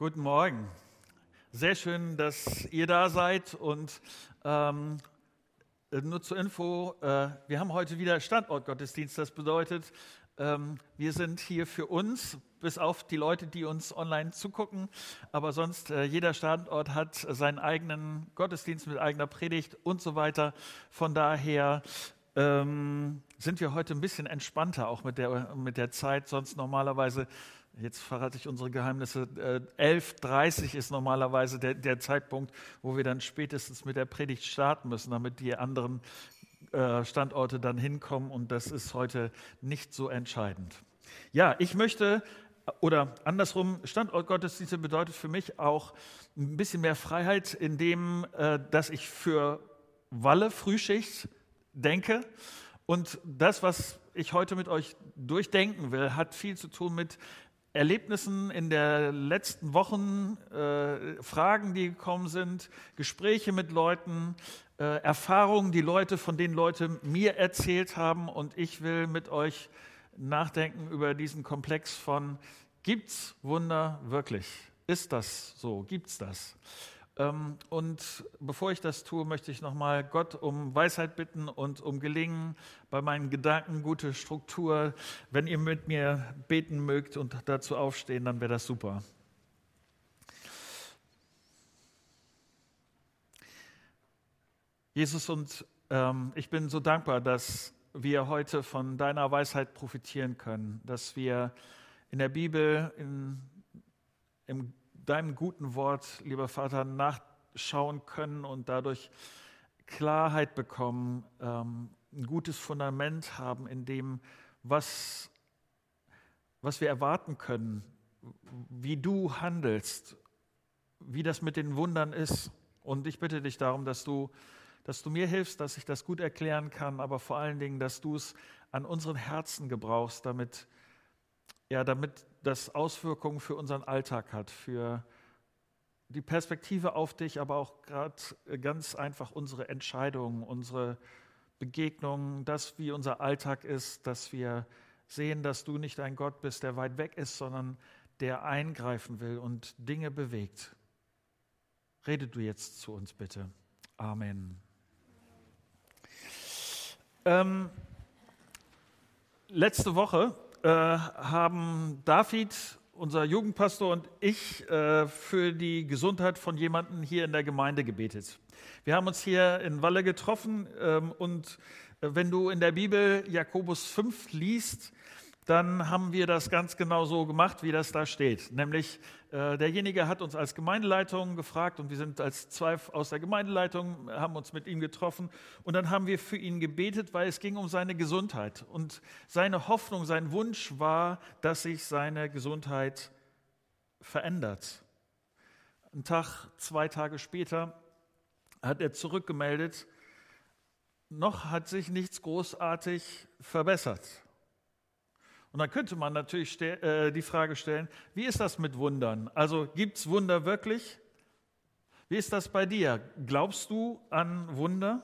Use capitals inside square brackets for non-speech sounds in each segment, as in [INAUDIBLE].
Guten Morgen. Sehr schön, dass ihr da seid und ähm, nur zur Info, äh, wir haben heute wieder Standortgottesdienst. Das bedeutet, ähm, wir sind hier für uns, bis auf die Leute, die uns online zugucken. Aber sonst, äh, jeder Standort hat seinen eigenen Gottesdienst mit eigener Predigt und so weiter. Von daher ähm, sind wir heute ein bisschen entspannter, auch mit der, mit der Zeit. Sonst normalerweise Jetzt verrate ich unsere Geheimnisse. 11.30 äh, ist normalerweise der, der, Zeitpunkt, wo wir dann spätestens mit der Predigt starten müssen, damit die anderen äh, Standorte dann hinkommen. Und das ist heute nicht so entscheidend. Ja, ich möchte, oder andersrum, Standortgottesdienste bedeutet für mich auch ein bisschen mehr Freiheit, indem, äh, dass ich für Walle Frühschicht denke. Und das, was ich heute mit euch durchdenken will, hat viel zu tun mit Erlebnissen in der letzten Wochen, äh, Fragen, die gekommen sind, Gespräche mit Leuten, äh, Erfahrungen, die Leute, von denen Leute mir erzählt haben. Und ich will mit euch nachdenken über diesen Komplex von, gibt's Wunder wirklich? Ist das so? Gibt's das? Ähm, und bevor ich das tue, möchte ich nochmal Gott um Weisheit bitten und um Gelingen bei meinen Gedanken, gute Struktur. Wenn ihr mit mir beten mögt und dazu aufstehen, dann wäre das super. Jesus, und ähm, ich bin so dankbar, dass wir heute von deiner Weisheit profitieren können, dass wir in der Bibel, in, im deinem guten Wort, lieber Vater, nachschauen können und dadurch Klarheit bekommen, ähm, ein gutes Fundament haben in dem, was, was wir erwarten können, wie du handelst, wie das mit den Wundern ist. Und ich bitte dich darum, dass du, dass du mir hilfst, dass ich das gut erklären kann, aber vor allen Dingen, dass du es an unseren Herzen gebrauchst, damit, ja, damit das Auswirkungen für unseren Alltag hat, für die Perspektive auf dich, aber auch gerade ganz einfach unsere Entscheidungen, unsere Begegnungen, das, wie unser Alltag ist, dass wir sehen, dass du nicht ein Gott bist, der weit weg ist, sondern der eingreifen will und Dinge bewegt. Rede du jetzt zu uns bitte. Amen. Ähm, letzte Woche äh, haben David, unser Jugendpastor und ich äh, für die Gesundheit von jemandem hier in der Gemeinde gebetet. Wir haben uns hier in Walle getroffen ähm, und äh, wenn du in der Bibel Jakobus 5 liest, dann haben wir das ganz genau so gemacht, wie das da steht. Nämlich äh, derjenige hat uns als Gemeindeleitung gefragt und wir sind als zwei aus der Gemeindeleitung, haben uns mit ihm getroffen und dann haben wir für ihn gebetet, weil es ging um seine Gesundheit. Und seine Hoffnung, sein Wunsch war, dass sich seine Gesundheit verändert. Ein Tag, zwei Tage später hat er zurückgemeldet, noch hat sich nichts großartig verbessert. Und dann könnte man natürlich äh, die Frage stellen, wie ist das mit Wundern? Also gibt es Wunder wirklich? Wie ist das bei dir? Glaubst du an Wunder?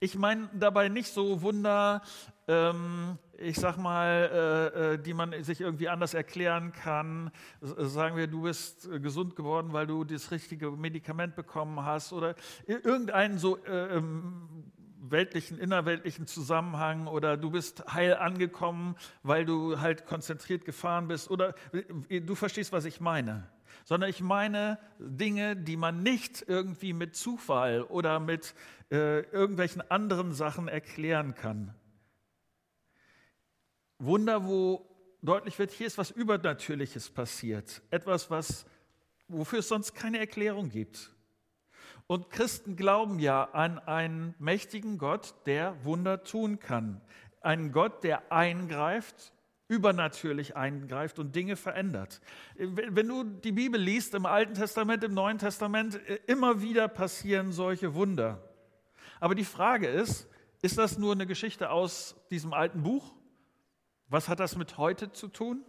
Ich meine dabei nicht so Wunder, ähm, ich sag mal, äh, äh, die man sich irgendwie anders erklären kann. Sagen wir, du bist gesund geworden, weil du das richtige Medikament bekommen hast oder irgendeinen so äh, ähm, weltlichen, innerweltlichen Zusammenhang oder du bist heil angekommen, weil du halt konzentriert gefahren bist oder du verstehst, was ich meine. Sondern ich meine Dinge, die man nicht irgendwie mit Zufall oder mit äh, irgendwelchen anderen Sachen erklären kann. Wunder, wo deutlich wird, hier ist was Übernatürliches passiert. Etwas, was, wofür es sonst keine Erklärung gibt. Und Christen glauben ja an einen mächtigen Gott, der Wunder tun kann. Einen Gott, der eingreift, übernatürlich eingreift und Dinge verändert. Wenn du die Bibel liest, im Alten Testament, im Neuen Testament, äh, immer wieder passieren solche Wunder. Aber die Frage ist, ist das nur eine Geschichte aus diesem alten Buch? Was hat das mit heute zu tun?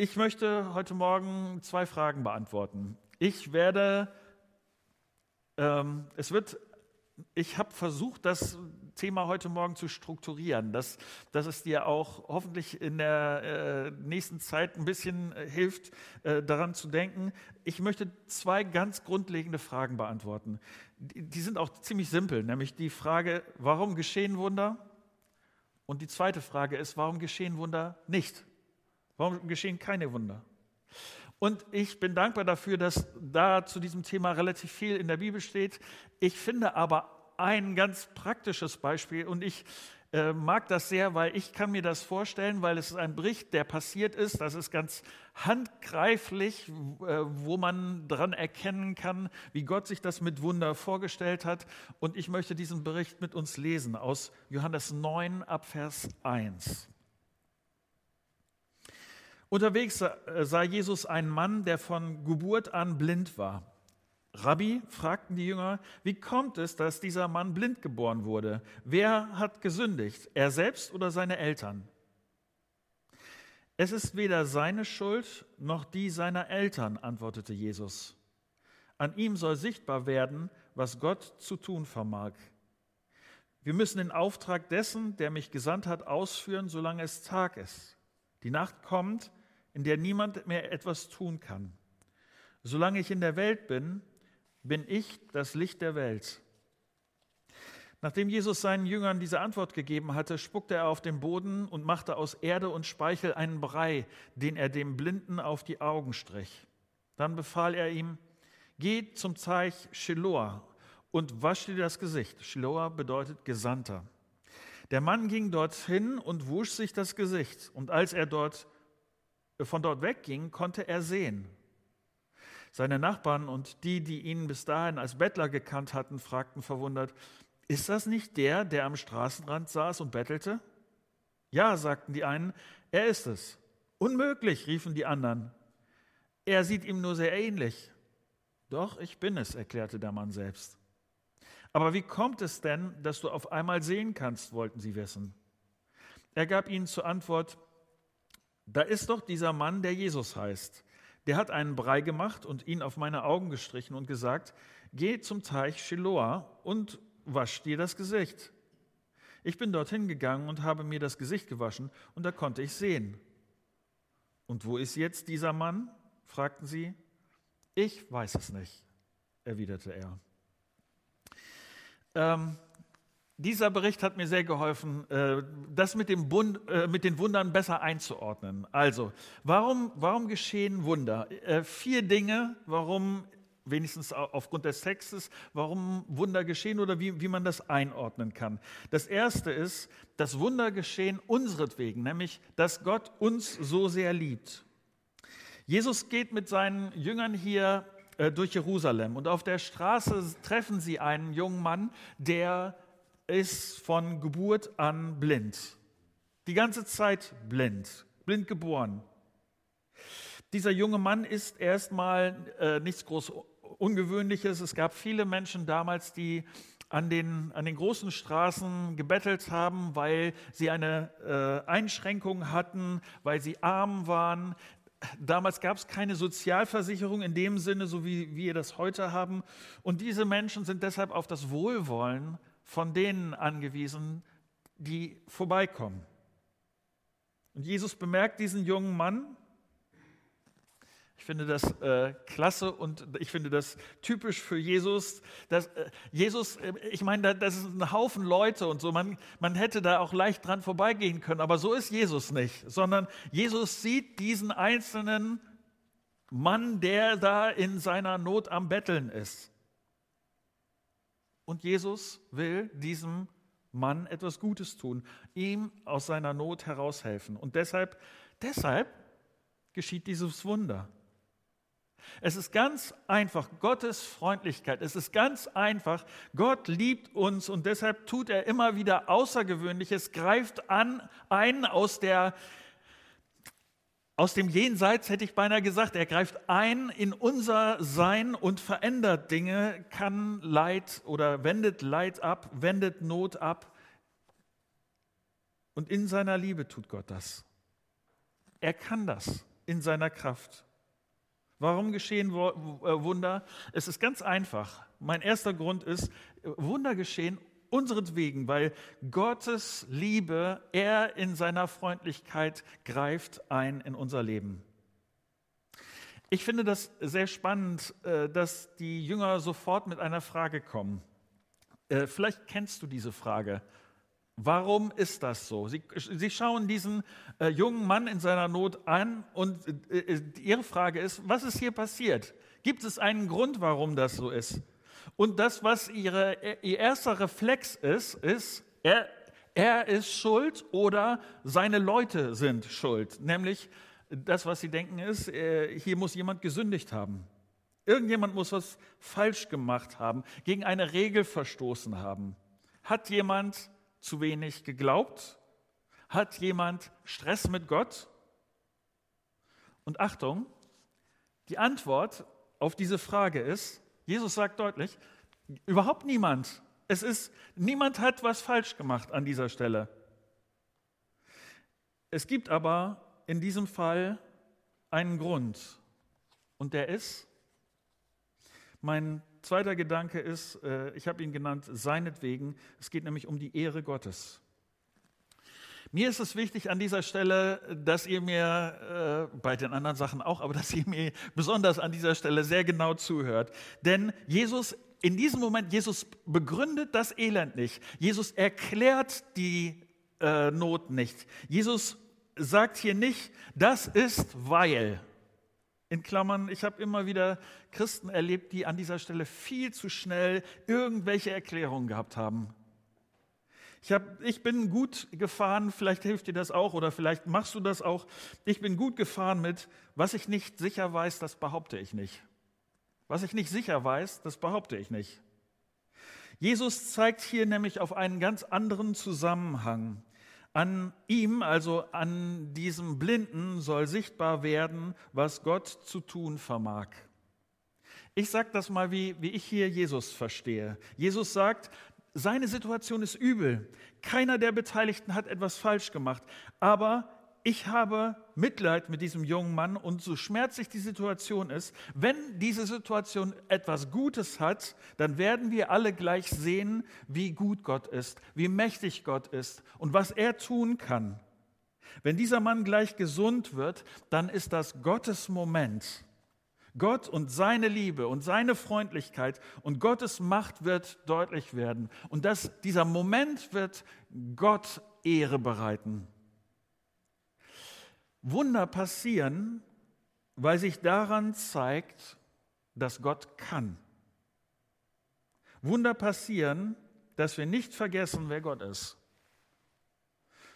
Ich möchte heute Morgen zwei Fragen beantworten. Ich werde, ähm, es wird ich habe versucht, das Thema heute Morgen zu strukturieren, dass, dass es dir auch hoffentlich in der äh, nächsten Zeit ein bisschen äh, hilft, äh, daran zu denken. Ich möchte zwei ganz grundlegende Fragen beantworten. Die, die sind auch ziemlich simpel, nämlich die Frage, warum geschehen Wunder? Und die zweite Frage ist, warum geschehen Wunder nicht? Warum geschehen keine Wunder? Und ich bin dankbar dafür, dass da zu diesem Thema relativ viel in der Bibel steht. Ich finde aber ein ganz praktisches Beispiel und ich äh, mag das sehr, weil ich kann mir das vorstellen, weil es ist ein Bericht, der passiert ist. Das ist ganz handgreiflich, äh, wo man daran erkennen kann, wie Gott sich das mit Wunder vorgestellt hat. Und ich möchte diesen Bericht mit uns lesen aus Johannes 9 ab Vers 1. Unterwegs sah Jesus einen Mann, der von Geburt an blind war. Rabbi, fragten die Jünger, wie kommt es, dass dieser Mann blind geboren wurde? Wer hat gesündigt, er selbst oder seine Eltern? Es ist weder seine Schuld noch die seiner Eltern, antwortete Jesus. An ihm soll sichtbar werden, was Gott zu tun vermag. Wir müssen den Auftrag dessen, der mich gesandt hat, ausführen, solange es Tag ist. Die Nacht kommt, in der niemand mehr etwas tun kann. Solange ich in der Welt bin, bin ich das Licht der Welt. Nachdem Jesus seinen Jüngern diese Antwort gegeben hatte, spuckte er auf den Boden und machte aus Erde und Speichel einen Brei, den er dem Blinden auf die Augen strich. Dann befahl er ihm, geh zum Teich Shiloah und wasch dir das Gesicht. Shiloah bedeutet Gesandter. Der Mann ging dorthin und wusch sich das Gesicht. Und als er dort von dort wegging, konnte er sehen. Seine Nachbarn und die, die ihn bis dahin als Bettler gekannt hatten, fragten verwundert, ist das nicht der, der am Straßenrand saß und bettelte? Ja, sagten die einen, er ist es. Unmöglich, riefen die anderen. Er sieht ihm nur sehr ähnlich. Doch, ich bin es, erklärte der Mann selbst. Aber wie kommt es denn, dass du auf einmal sehen kannst, wollten sie wissen. Er gab ihnen zur Antwort, da ist doch dieser Mann, der Jesus heißt. Der hat einen Brei gemacht und ihn auf meine Augen gestrichen und gesagt, geh zum Teich Shiloah und wasch dir das Gesicht. Ich bin dorthin gegangen und habe mir das Gesicht gewaschen und da konnte ich sehen. Und wo ist jetzt dieser Mann? fragten sie. Ich weiß es nicht, erwiderte er. Ähm, dieser Bericht hat mir sehr geholfen, äh, das mit, dem Bund, äh, mit den Wundern besser einzuordnen. Also, warum, warum geschehen Wunder? Äh, vier Dinge, warum, wenigstens aufgrund des Textes, warum Wunder geschehen oder wie, wie man das einordnen kann. Das erste ist, dass Wunder geschehen unseretwegen, nämlich, dass Gott uns so sehr liebt. Jesus geht mit seinen Jüngern hier durch Jerusalem und auf der Straße treffen sie einen jungen Mann, der ist von Geburt an blind. Die ganze Zeit blind, blind geboren. Dieser junge Mann ist erstmal äh, nichts groß Ungewöhnliches. Es gab viele Menschen damals, die an den, an den großen Straßen gebettelt haben, weil sie eine äh, Einschränkung hatten, weil sie arm waren. Damals gab es keine Sozialversicherung in dem Sinne, so wie wir das heute haben. Und diese Menschen sind deshalb auf das Wohlwollen von denen angewiesen, die vorbeikommen. Und Jesus bemerkt diesen jungen Mann. Ich finde das äh, klasse und ich finde das typisch für Jesus. Dass, äh, Jesus, äh, ich meine, das ist ein Haufen Leute und so, man, man hätte da auch leicht dran vorbeigehen können, aber so ist Jesus nicht, sondern Jesus sieht diesen einzelnen Mann, der da in seiner Not am Betteln ist. Und Jesus will diesem Mann etwas Gutes tun, ihm aus seiner Not heraushelfen. Und deshalb, deshalb geschieht dieses Wunder. Es ist ganz einfach, Gottes Freundlichkeit. Es ist ganz einfach, Gott liebt uns und deshalb tut er immer wieder Außergewöhnliches, greift an, ein aus der aus dem Jenseits hätte ich beinahe gesagt, er greift ein in unser Sein und verändert Dinge, kann Leid oder wendet Leid ab, wendet Not ab. Und in seiner Liebe tut Gott das. Er kann das in seiner Kraft. Warum geschehen äh, Wunder? Es ist ganz einfach. Mein erster Grund ist, Wunder geschehen unseretwegen, weil Gottes Liebe, er in seiner Freundlichkeit greift ein in unser Leben. Ich finde das sehr spannend, äh, dass die Jünger sofort mit einer Frage kommen. Äh, vielleicht kennst du diese Frage. Warum ist das so? Sie, sie schauen diesen äh, jungen Mann in seiner Not an und äh, ihre Frage ist, was ist hier passiert? Gibt es einen Grund, warum das so ist? Und das, was ihre, ihr erster Reflex ist, ist, er, er ist schuld oder seine Leute sind schuld. Nämlich das, was sie denken, ist, äh, hier muss jemand gesündigt haben. Irgendjemand muss was falsch gemacht haben, gegen eine Regel verstoßen haben. Hat jemand zu wenig geglaubt? Hat jemand Stress mit Gott? Und Achtung, die Antwort auf diese Frage ist, Jesus sagt deutlich, überhaupt niemand. Es ist, niemand hat was falsch gemacht an dieser Stelle. Es gibt aber in diesem Fall einen Grund. Und der ist, mein zweiter Gedanke ist, äh, ich habe ihn genannt, seinetwegen. Es geht nämlich um die Ehre Gottes. Mir ist es wichtig an dieser Stelle, dass ihr mir, äh, bei den anderen Sachen auch, aber dass ihr mir besonders an dieser Stelle sehr genau zuhört. Denn Jesus, in diesem Moment, Jesus begründet das Elend nicht. Jesus erklärt die äh, Not nicht. Jesus sagt hier nicht, das ist weil. In Klammern, ich habe immer wieder Christen erlebt, die an dieser Stelle viel zu schnell irgendwelche Erklärungen gehabt haben. Ich, hab, ich bin gut gefahren, vielleicht hilft dir das auch oder vielleicht machst du das auch. Ich bin gut gefahren mit, was ich nicht sicher weiß, das behaupte ich nicht. Was ich nicht sicher weiß, das behaupte ich nicht. Jesus zeigt hier nämlich auf einen ganz anderen Zusammenhang. An ihm, also an diesem Blinden, soll sichtbar werden, was Gott zu tun vermag. Ich sage das mal, wie, wie ich hier Jesus verstehe. Jesus sagt, seine Situation ist übel. Keiner der Beteiligten hat etwas falsch gemacht. Aber ich habe Mitleid mit diesem jungen Mann und so schmerzlich die Situation ist, wenn diese Situation etwas Gutes hat, dann werden wir alle gleich sehen, wie gut Gott ist, wie mächtig Gott ist und was er tun kann. Wenn dieser Mann gleich gesund wird, dann ist das Gottes Moment. Gott und seine Liebe und seine Freundlichkeit und Gottes Macht wird deutlich werden. Und das, dieser Moment wird Gott Ehre bereiten. Wunder passieren, weil sich daran zeigt, dass Gott kann. Wunder passieren, dass wir nicht vergessen, wer Gott ist.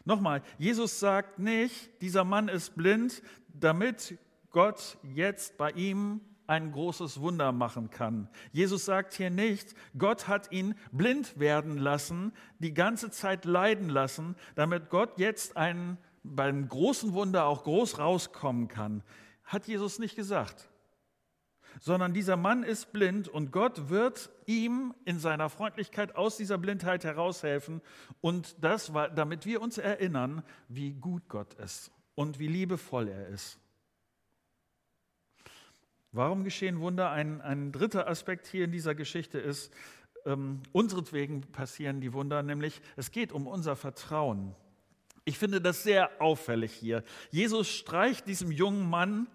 Nochmal, Jesus sagt nicht, dieser Mann ist blind, damit Gott jetzt bei ihm ein großes Wunder machen kann. Jesus sagt hier nicht, Gott hat ihn blind werden lassen, die ganze Zeit leiden lassen, damit Gott jetzt einen beim großen Wunder auch groß rauskommen kann, hat Jesus nicht gesagt. Sondern dieser Mann ist blind und Gott wird ihm in seiner Freundlichkeit aus dieser Blindheit heraushelfen. Und das war, damit wir uns erinnern, wie gut Gott ist und wie liebevoll er ist. Warum geschehen Wunder? Ein, ein dritter Aspekt hier in dieser Geschichte ist, ähm, unseretwegen passieren die Wunder, nämlich es geht um unser Vertrauen. Ich finde das sehr auffällig hier. Jesus streicht diesem jungen Mann,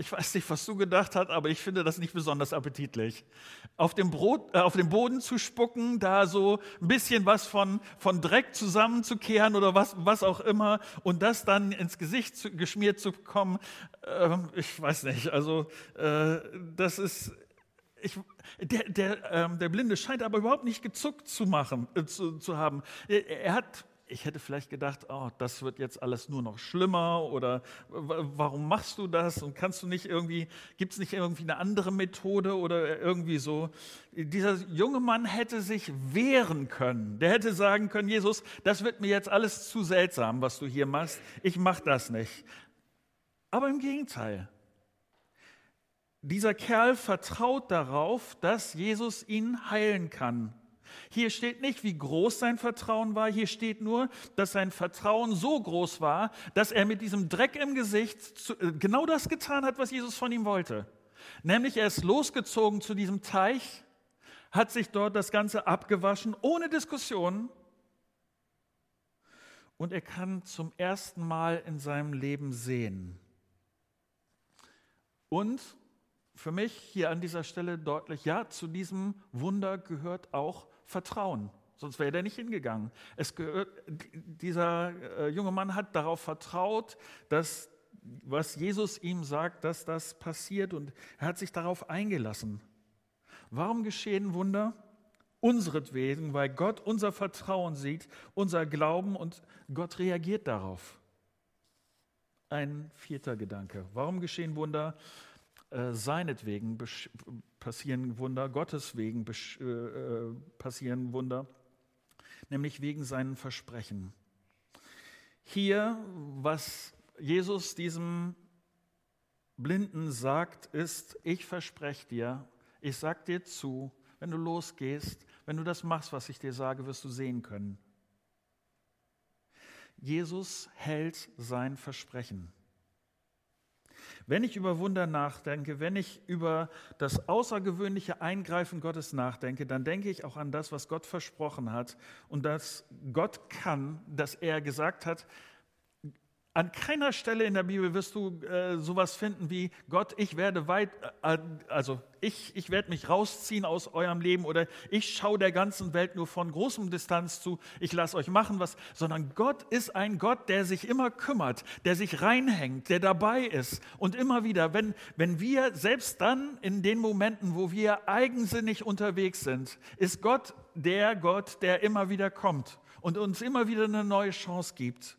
ich weiß nicht, was du gedacht hast, aber ich finde das nicht besonders appetitlich. Auf dem, Brot, äh, auf dem Boden zu spucken, da so ein bisschen was von, von Dreck zusammenzukehren oder was, was auch immer und das dann ins Gesicht zu, geschmiert zu bekommen, äh, ich weiß nicht. Also äh, das ist, ich, der, der, ähm, der Blinde scheint aber überhaupt nicht gezuckt zu machen, äh, zu, zu haben. Er, er hat ich hätte vielleicht gedacht, oh, das wird jetzt alles nur noch schlimmer oder warum machst du das und kannst du nicht irgendwie, gibt es nicht irgendwie eine andere Methode oder irgendwie so. Dieser junge Mann hätte sich wehren können. Der hätte sagen können, Jesus, das wird mir jetzt alles zu seltsam, was du hier machst. Ich mache das nicht. Aber im Gegenteil. Dieser Kerl vertraut darauf, dass Jesus ihn heilen kann. Hier steht nicht, wie groß sein Vertrauen war, hier steht nur, dass sein Vertrauen so groß war, dass er mit diesem Dreck im Gesicht äh, genau das getan hat, was Jesus von ihm wollte. Nämlich er ist losgezogen zu diesem Teich, hat sich dort das Ganze abgewaschen, ohne Diskussion. Und er kann zum ersten Mal in seinem Leben sehen. Und für mich hier an dieser Stelle deutlich, ja, zu diesem Wunder gehört auch Vertrauen. Sonst wäre er nicht hingegangen. Gehört, dieser äh, junge Mann hat darauf vertraut, dass was Jesus ihm sagt, dass das passiert und er hat sich darauf eingelassen. Warum geschehen Wunder? Unseretwegen, weil Gott unser Vertrauen sieht, unser Glauben und Gott reagiert darauf. Ein vierter Gedanke. Warum geschehen Wunder? Äh, seinetwegen passieren Wunder, Gottes wegen äh, äh, passieren Wunder, nämlich wegen seinen Versprechen. Hier, was Jesus diesem Blinden sagt, ist, ich verspreche dir, ich sag dir zu, wenn du losgehst, wenn du das machst, was ich dir sage, wirst du sehen können. Jesus hält sein Versprechen. Wenn ich über Wunder nachdenke, wenn ich über das außergewöhnliche Eingreifen Gottes nachdenke, dann denke ich auch an das, was Gott versprochen hat und dass Gott kann, dass er gesagt hat, an keiner Stelle in der Bibel wirst du äh, sowas finden wie Gott, ich werde weit, äh, also ich, ich werde mich rausziehen aus eurem Leben oder ich schaue der ganzen Welt nur von großem Distanz zu, ich lasse euch machen was, sondern Gott ist ein Gott, der sich immer kümmert, der sich reinhängt, der dabei ist und immer wieder, wenn, wenn wir selbst dann in den Momenten, wo wir eigensinnig unterwegs sind, ist Gott der Gott, der immer wieder kommt und uns immer wieder eine neue Chance gibt.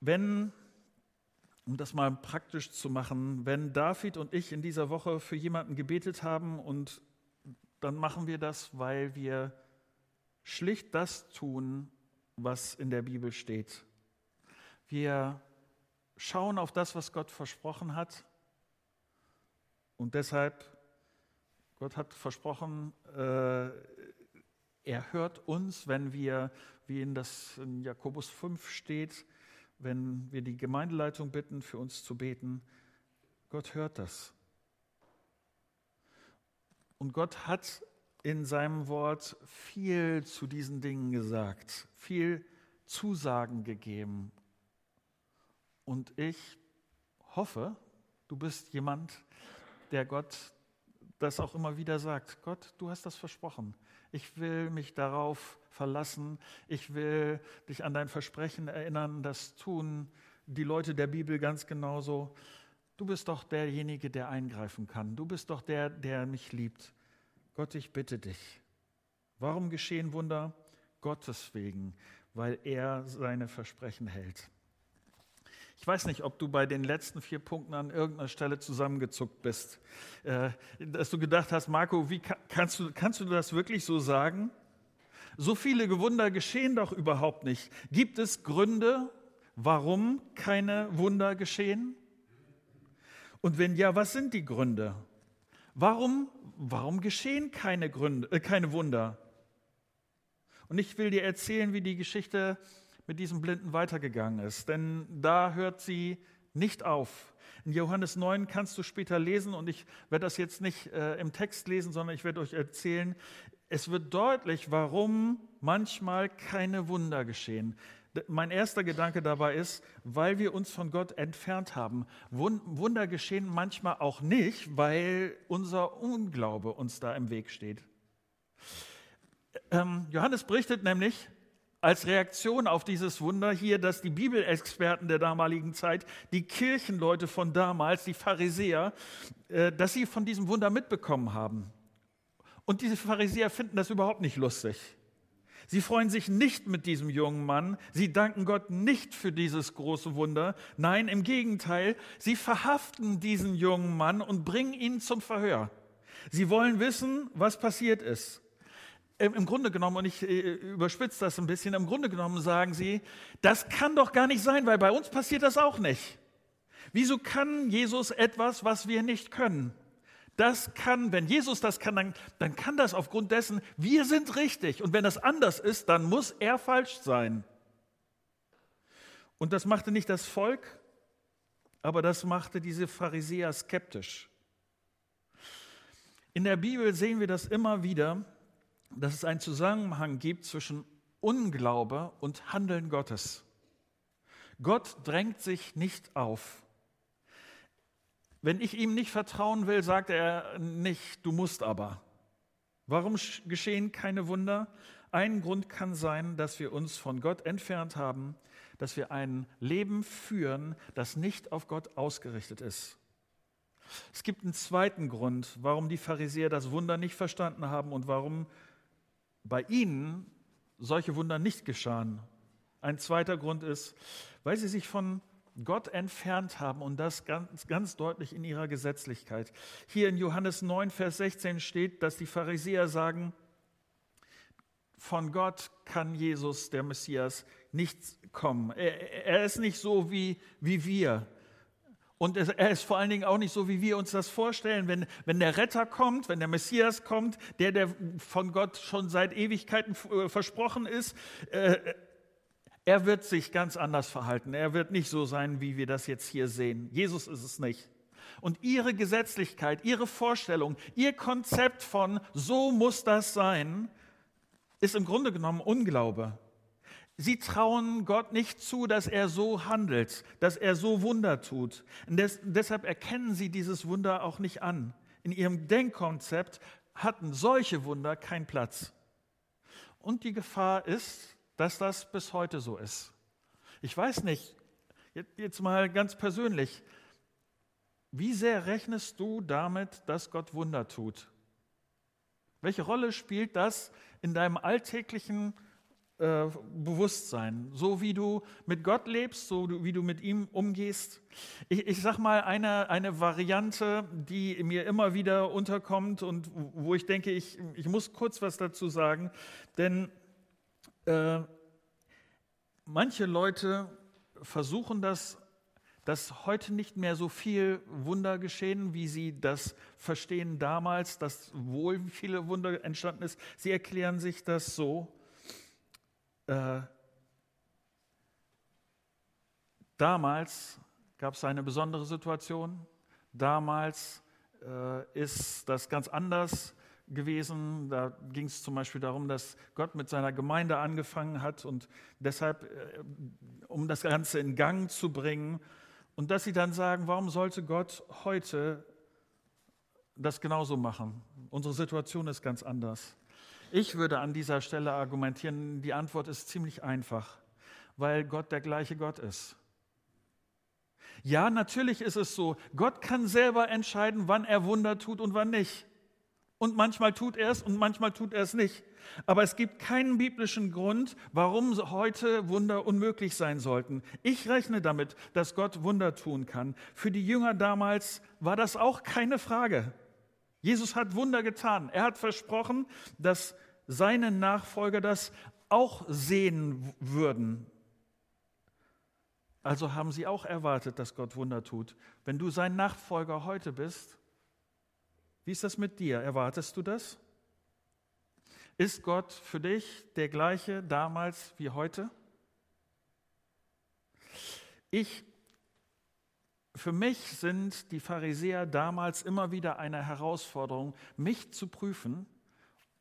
Wenn, um das mal praktisch zu machen, wenn David und ich in dieser Woche für jemanden gebetet haben und dann machen wir das, weil wir schlicht das tun, was in der Bibel steht. Wir schauen auf das, was Gott versprochen hat. Und deshalb, Gott hat versprochen, äh, er hört uns, wenn wir, wie in das in Jakobus 5 steht, wenn wir die Gemeindeleitung bitten, für uns zu beten. Gott hört das. Und Gott hat in seinem Wort viel zu diesen Dingen gesagt, viel Zusagen gegeben. Und ich hoffe, du bist jemand, der Gott das auch immer wieder sagt. Gott, du hast das versprochen. Ich will mich darauf verlassen. Ich will dich an dein Versprechen erinnern. Das tun die Leute der Bibel ganz genauso. Du bist doch derjenige, der eingreifen kann. Du bist doch der, der mich liebt. Gott, ich bitte dich. Warum geschehen Wunder? Gottes wegen, weil er seine Versprechen hält. Ich weiß nicht, ob du bei den letzten vier Punkten an irgendeiner Stelle zusammengezuckt bist, äh, dass du gedacht hast, Marco, wie kannst du, kannst du das wirklich so sagen? So viele Wunder geschehen doch überhaupt nicht. Gibt es Gründe, warum keine Wunder geschehen? Und wenn ja, was sind die Gründe? Warum, warum geschehen keine, Gründe, äh, keine Wunder? Und ich will dir erzählen, wie die Geschichte mit diesem Blinden weitergegangen ist, denn da hört sie nicht auf. In Johannes 9 kannst du später lesen und ich werde das jetzt nicht äh, im Text lesen, sondern ich werde euch erzählen. Es wird deutlich, warum manchmal keine Wunder geschehen. Mein erster Gedanke dabei ist, weil wir uns von Gott entfernt haben. Wunder geschehen manchmal auch nicht, weil unser Unglaube uns da im Weg steht. Ähm, Johannes berichtet nämlich, als Reaktion auf dieses Wunder hier, dass die Bibelexperten der damaligen Zeit, die Kirchenleute von damals, die Pharisäer, äh, dass sie von diesem Wunder mitbekommen haben. Und diese Pharisäer finden das überhaupt nicht lustig. Sie freuen sich nicht mit diesem jungen Mann. Sie danken Gott nicht für dieses große Wunder. Nein, im Gegenteil, sie verhaften diesen jungen Mann und bringen ihn zum Verhör. Sie wollen wissen, was passiert ist. Im Grunde genommen, und ich äh, überspitze das ein bisschen, im Grunde genommen sagen sie, das kann doch gar nicht sein, weil bei uns passiert das auch nicht. Wieso kann Jesus etwas, was wir nicht können? Das kann, wenn Jesus das kann, dann, dann kann das aufgrund dessen, wir sind richtig. Und wenn das anders ist, dann muss er falsch sein. Und das machte nicht das Volk Aber das machte diese Pharisäer skeptisch. In der Bibel sehen wir das immer wieder, dass es einen Zusammenhang gibt zwischen Unglaube und Handeln Gottes. Gott drängt sich nicht auf. Wenn ich ihm nicht vertrauen will, sagt er nicht, du musst aber. Warum geschehen keine Wunder? Ein Grund kann sein, dass wir uns von Gott entfernt haben, dass wir ein Leben führen, das nicht auf Gott ausgerichtet ist. Es gibt einen zweiten Grund, warum die Pharisäer das Wunder nicht verstanden haben und warum bei ihnen solche Wunder nicht geschahen. Ein zweiter Grund ist, weil sie sich von Gott entfernt haben und das ganz, ganz deutlich in ihrer Gesetzlichkeit. Hier in Johannes 9, Vers 16 steht, dass die Pharisäer sagen, von Gott kann Jesus, der Messias, nicht kommen. Er, er ist nicht so wie, wie wir. Und er ist vor allen Dingen auch nicht so, wie wir uns das vorstellen. Wenn, wenn der Retter kommt, wenn der Messias kommt, der, der von Gott schon seit Ewigkeiten äh, versprochen ist, äh, er wird sich ganz anders verhalten. Er wird nicht so sein, wie wir das jetzt hier sehen. Jesus ist es nicht. Und ihre Gesetzlichkeit, ihre Vorstellung, ihr Konzept von so muss das sein, ist im Grunde genommen Unglaube. Sie trauen Gott nicht zu, dass er so handelt, dass er so Wunder tut. Des, deshalb erkennen sie dieses Wunder auch nicht an. In ihrem Denkkonzept hatten solche Wunder keinen Platz. Und die Gefahr ist, dass das bis heute so ist. Ich weiß nicht, jetzt mal ganz persönlich, wie sehr rechnest du damit, dass Gott Wunder tut? Welche Rolle spielt das in deinem alltäglichen äh, Bewusstsein, so wie du mit Gott lebst, so wie du mit ihm umgehst. Ich, ich sage mal eine, eine Variante, die mir immer wieder unterkommt und wo ich denke, ich, ich muss kurz was dazu sagen, denn äh, manche Leute versuchen das dass heute nicht mehr so viel Wunder geschehen, wie sie das verstehen damals, dass wohl viele Wunder entstanden ist. Sie erklären sich das so, äh, damals gab es eine besondere Situation. Damals äh, ist das ganz anders gewesen. Da ging es zum Beispiel darum, dass Gott mit seiner Gemeinde angefangen hat und deshalb, äh, um das Ganze in Gang zu bringen, und dass sie dann sagen, warum sollte Gott heute das genauso machen? Unsere Situation ist ganz anders. Ich würde an dieser Stelle argumentieren, die Antwort ist ziemlich einfach, weil Gott der gleiche Gott ist. Ja, natürlich ist es so, Gott kann selber entscheiden, wann er Wunder tut und wann nicht. Und manchmal tut er es und manchmal tut er es nicht. Aber es gibt keinen biblischen Grund, warum heute Wunder unmöglich sein sollten. Ich rechne damit, dass Gott Wunder tun kann. Für die Jünger damals war das auch keine Frage. Jesus hat Wunder getan. Er hat versprochen, dass seine Nachfolger das auch sehen würden. Also haben sie auch erwartet, dass Gott Wunder tut. Wenn du sein Nachfolger heute bist, wie ist das mit dir? Erwartest du das? Ist Gott für dich der gleiche damals wie heute? Ich für mich sind die Pharisäer damals immer wieder eine Herausforderung, mich zu prüfen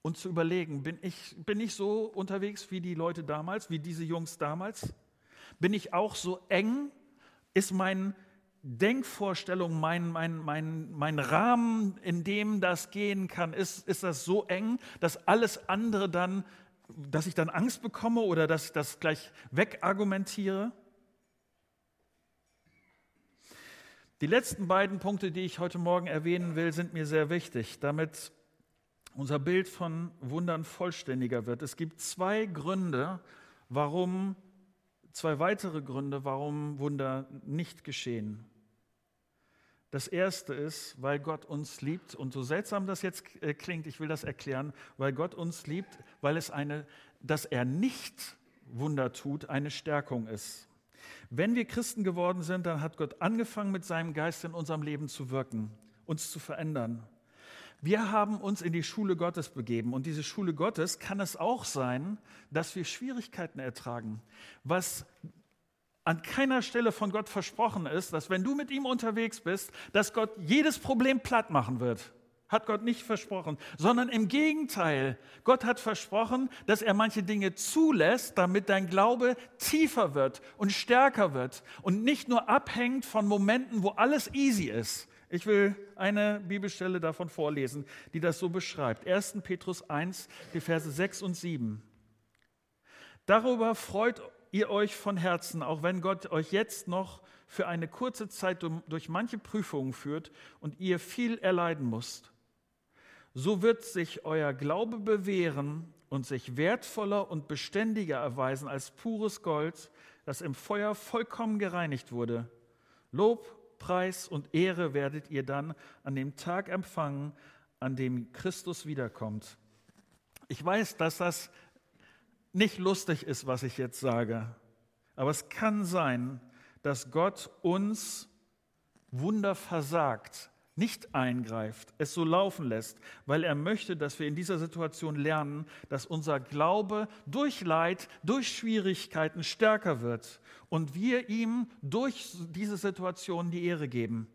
und zu überlegen, bin ich, bin ich so unterwegs wie die Leute damals, wie diese Jungs damals? Bin ich auch so eng? Ist mein Denkvorstellung, mein, mein, mein, mein Rahmen, in dem das gehen kann, ist, ist das so eng, dass alles andere dann, dass ich dann Angst bekomme oder dass ich das gleich wegargumentiere? Die letzten beiden Punkte, die ich heute Morgen erwähnen will, sind mir sehr wichtig, damit unser Bild von Wundern vollständiger wird. Es gibt zwei Gründe, warum, zwei weitere Gründe, warum Wunder nicht geschehen. Das erste ist, weil Gott uns liebt. Und so seltsam das jetzt äh, klingt, ich will das erklären, weil Gott uns liebt, weil es eine, dass er nicht Wunder tut, eine Stärkung ist. Wenn wir Christen geworden sind, dann hat Gott angefangen, mit seinem Geist in unserem Leben zu wirken, uns zu verändern. Wir haben uns in die Schule Gottes begeben und diese Schule Gottes kann es auch sein, dass wir Schwierigkeiten ertragen. Was an keiner Stelle von Gott versprochen ist, dass wenn du mit ihm unterwegs bist, dass Gott jedes Problem platt machen wird. Hat Gott nicht versprochen, sondern im Gegenteil. Gott hat versprochen, dass er manche Dinge zulässt, damit dein Glaube tiefer wird und stärker wird und nicht nur abhängt von Momenten, wo alles easy ist. Ich will eine Bibelstelle davon vorlesen, die das so beschreibt. 1. Petrus 1, die Verse 6 und 7. Darüber freut ihr euch von Herzen, auch wenn Gott euch jetzt noch für eine kurze Zeit durch manche Prüfungen führt und ihr viel erleiden müsst. So wird sich euer Glaube bewähren und sich wertvoller und beständiger erweisen als pures Gold, das im Feuer vollkommen gereinigt wurde. Lob, Preis und Ehre werdet ihr dann an dem Tag empfangen, an dem Christus wiederkommt. Ich weiß, dass das nicht lustig ist, was ich jetzt sage, aber es kann sein, dass Gott uns Wunder versagt, nicht eingreift, es so laufen lässt, weil er möchte, dass wir in dieser Situation lernen, dass unser Glaube durch Leid, durch Schwierigkeiten stärker wird und wir ihm durch diese Situation die Ehre geben.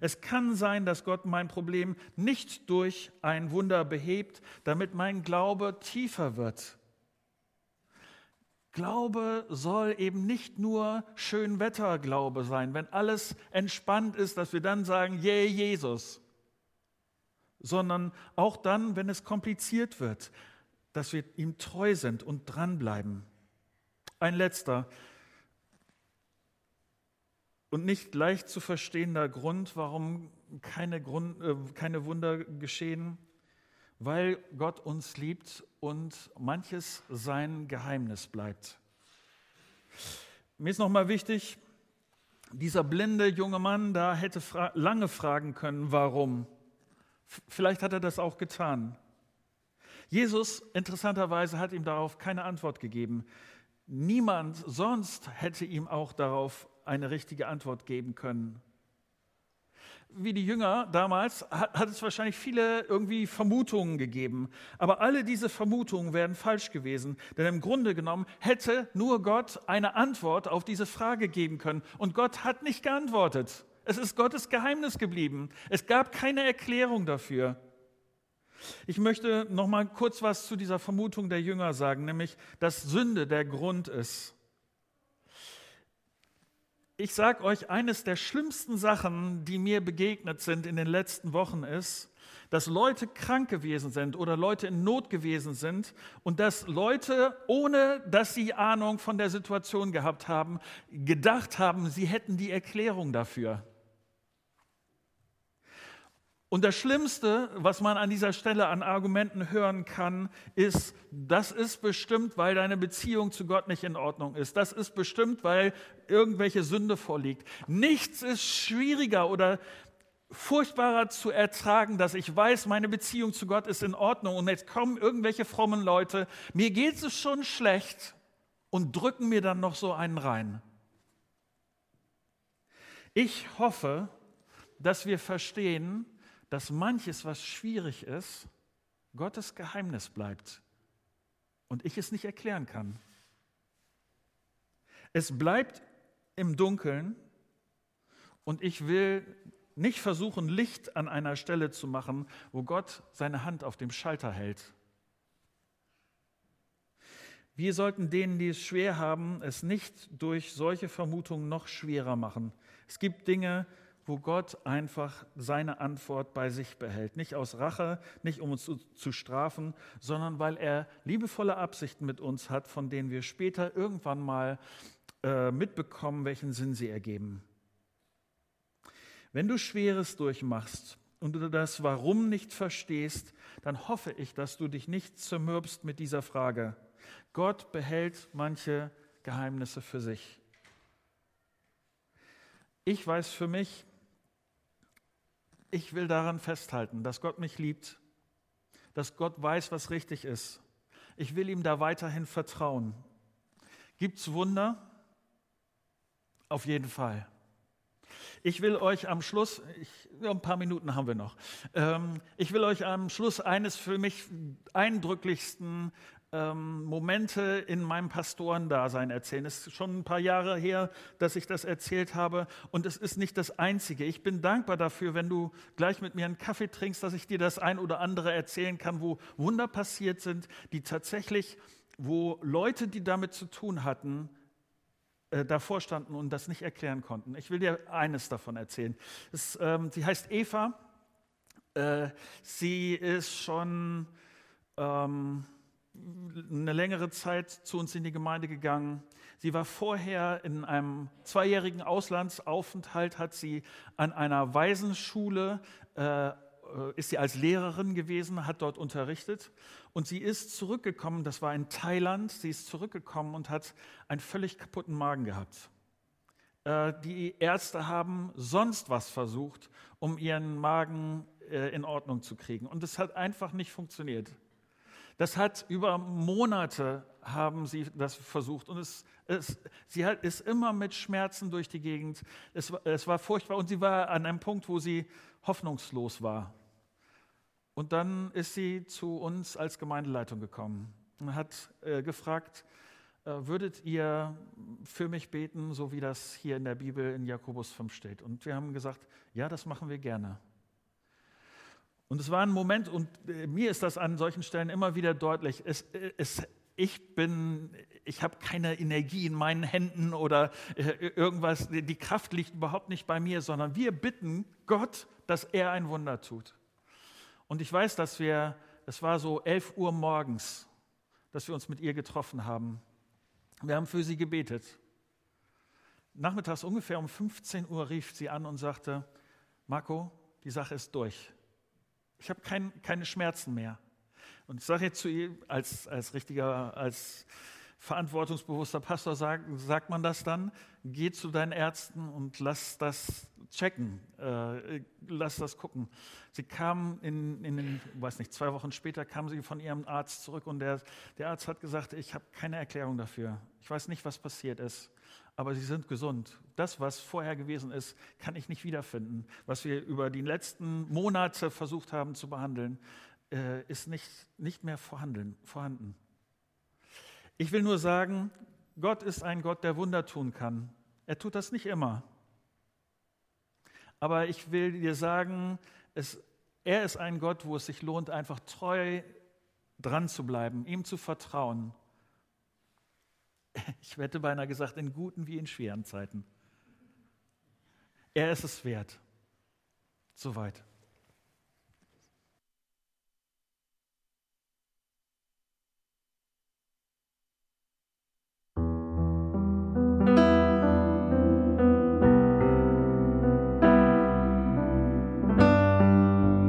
Es kann sein, dass Gott mein Problem nicht durch ein Wunder behebt, damit mein Glaube tiefer wird. Glaube soll eben nicht nur Schönwetterglaube sein, wenn alles entspannt ist, dass wir dann sagen, yeah, Jesus, sondern auch dann, wenn es kompliziert wird, dass wir ihm treu sind und dranbleiben. Ein letzter. Und nicht leicht zu verstehender Grund, warum keine, Grund, äh, keine Wunder geschehen, weil Gott uns liebt und manches sein Geheimnis bleibt. Mir ist nochmal wichtig, dieser blinde junge Mann da hätte fra lange fragen können, warum. F vielleicht hat er das auch getan. Jesus, interessanterweise, hat ihm darauf keine Antwort gegeben. Niemand sonst hätte ihm auch darauf eine richtige Antwort geben können wie die Jünger damals, hat, hat, es wahrscheinlich viele irgendwie Vermutungen gegeben. Aber alle diese Vermutungen wären falsch gewesen. Denn im Grunde genommen hätte nur Gott eine Antwort auf diese Frage geben können. Und Gott hat nicht geantwortet. Es ist Gottes Geheimnis geblieben. Es gab keine Erklärung dafür. Ich möchte noch mal kurz was zu dieser Vermutung der Jünger sagen, nämlich, dass Sünde der Grund ist ich sage euch, eines der schlimmsten Sachen, die mir begegnet sind in den letzten Wochen ist, dass Leute krank gewesen sind oder Leute in Not gewesen sind und dass Leute, ohne dass sie Ahnung von der Situation gehabt haben, gedacht haben, sie hätten die Erklärung dafür. Und das Schlimmste, was man an dieser Stelle an Argumenten hören kann, ist, das ist bestimmt, weil deine Beziehung zu Gott nicht in Ordnung ist. Das ist bestimmt, weil irgendwelche Sünde vorliegt. Nichts ist schwieriger oder furchtbarer zu ertragen, dass ich weiß, meine Beziehung zu Gott ist in Ordnung und jetzt kommen irgendwelche frommen Leute, mir geht es schon schlecht und drücken mir dann noch so einen rein. Ich hoffe, dass wir verstehen, dass manches, was schwierig ist, Gottes Geheimnis bleibt und ich es nicht erklären kann. Es bleibt im Dunkeln und ich will nicht versuchen, Licht an einer Stelle zu machen, wo Gott seine Hand auf dem Schalter hält. Wir sollten denen, die es schwer haben, es nicht durch solche Vermutungen noch schwerer machen. Es gibt Dinge, wo Gott einfach seine Antwort bei sich behält. Nicht aus Rache, nicht um uns zu, zu, strafen, sondern weil er liebevolle Absichten mit uns hat, von denen wir später irgendwann mal äh, mitbekommen, welchen Sinn sie ergeben. Wenn du Schweres durchmachst und du das Warum nicht verstehst, dann hoffe ich, dass du dich nicht zermürbst mit dieser Frage. Gott behält manche Geheimnisse für sich. Ich weiß für mich, ich will daran festhalten, dass Gott mich liebt, dass Gott weiß, was richtig ist. Ich will ihm da weiterhin vertrauen. Gibt es Wunder? Auf jeden Fall. Ich will euch am Schluss, ich, ein paar Minuten haben wir noch, ähm, ich will euch am Schluss eines für mich eindrücklichsten ähm, Momente in meinem Pastorendasein erzählen. Es ist schon ein paar Jahre her, dass ich das erzählt habe und es ist nicht das Einzige. Ich bin dankbar dafür, wenn du gleich mit mir einen Kaffee trinkst, dass ich dir das ein oder andere erzählen kann, wo Wunder passiert sind, die tatsächlich, wo Leute, die damit zu tun hatten, äh, davor standen und das nicht erklären konnten. Ich will dir eines davon erzählen. Es, ähm, sie heißt Eva. Äh, sie ist schon ähm, eine längere Zeit zu uns in die Gemeinde gegangen. Sie war vorher in einem zweijährigen Auslandsaufenthalt, hat sie an einer Waisenschule, äh, ist sie als Lehrerin gewesen, hat dort unterrichtet. Und sie ist zurückgekommen, das war in Thailand, sie ist zurückgekommen und hat einen völlig kaputten Magen gehabt. Äh, die Ärzte haben sonst was versucht, um ihren Magen äh, in Ordnung zu kriegen. Und es hat einfach nicht funktioniert. Das hat über Monate haben sie das versucht und es, es, sie hat, ist immer mit Schmerzen durch die Gegend. Es, es war furchtbar und sie war an einem Punkt, wo sie hoffnungslos war. Und dann ist sie zu uns als Gemeindeleitung gekommen und hat äh, gefragt, äh, würdet ihr für mich beten, so wie das hier in der Bibel in Jakobus 5 steht? Und wir haben gesagt, ja, das machen wir gerne. Und es war ein Moment, und äh, mir ist das an solchen Stellen immer wieder deutlich, es, äh, es, ich bin, ich habe keine Energie in meinen Händen oder äh, irgendwas, die Kraft liegt überhaupt nicht bei mir, sondern wir bitten Gott, dass er ein Wunder tut. Und ich weiß, dass wir, es war so 11 Uhr morgens, dass wir uns mit ihr getroffen haben. Wir haben für sie gebetet. Nachmittags ungefähr um 15 Uhr rief sie an und sagte, Marco, die Sache ist durch. Ich habe kein, keine Schmerzen mehr. Und ich sage jetzt zu ihr, als, als richtiger, als verantwortungsbewusster Pastor sagt, sagt man das dann, geh zu deinen Ärzten und lass das checken, äh, lass das gucken. Sie kam in, in den, weiß nicht, zwei Wochen später kam sie von ihrem Arzt zurück und der, der Arzt hat gesagt, ich habe keine Erklärung dafür. Ich weiß nicht, was passiert ist aber sie sind gesund. Das, was vorher gewesen ist, kann ich nicht wiederfinden. Was wir über die letzten Monate versucht haben zu behandeln, äh, ist nicht, nicht mehr vorhanden, vorhanden. Ich will nur sagen, Gott ist ein Gott, der Wunder tun kann. Er tut das nicht immer. Aber ich will dir sagen, es, er ist ein Gott, wo es sich lohnt, einfach treu dran zu bleiben, ihm zu vertrauen [LAUGHS] ich hätte beinahe gesagt, in guten wie in schweren Zeiten. Er ist es wert. Soweit.